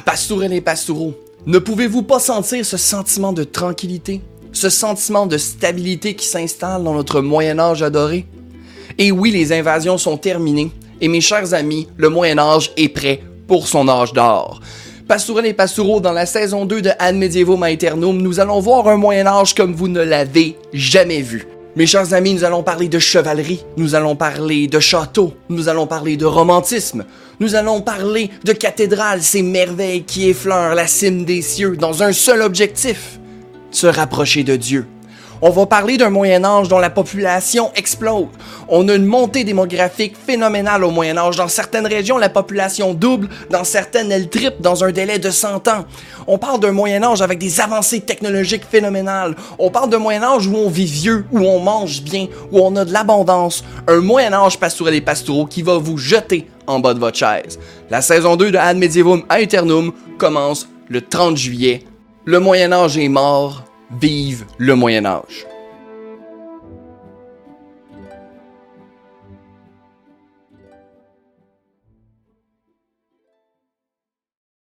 Ah, pastourelles et pastoureaux, ne pouvez-vous pas sentir ce sentiment de tranquillité, ce sentiment de stabilité qui s'installe dans notre Moyen Âge adoré? Et oui, les invasions sont terminées, et mes chers amis, le Moyen Âge est prêt pour son âge d'or. Pastourelles et pastoureaux, dans la saison 2 de Ad Medievum Aeternum, nous allons voir un Moyen Âge comme vous ne l'avez jamais vu. Mes chers amis, nous allons parler de chevalerie, nous allons parler de château, nous allons parler de romantisme, nous allons parler de cathédrales, ces merveilles qui effleurent la cime des cieux dans un seul objectif, se rapprocher de Dieu. On va parler d'un Moyen Âge dont la population explose. On a une montée démographique phénoménale au Moyen Âge. Dans certaines régions, la population double, dans certaines, elle triple dans un délai de 100 ans. On parle d'un Moyen Âge avec des avancées technologiques phénoménales. On parle d'un Moyen Âge où on vit vieux, où on mange bien, où on a de l'abondance. Un Moyen Âge pastourel et pastoraux qui va vous jeter en bas de votre chaise. La saison 2 de Ad Medievum Aeternum commence le 30 juillet. Le Moyen Âge est mort. Vive le Moyen Âge.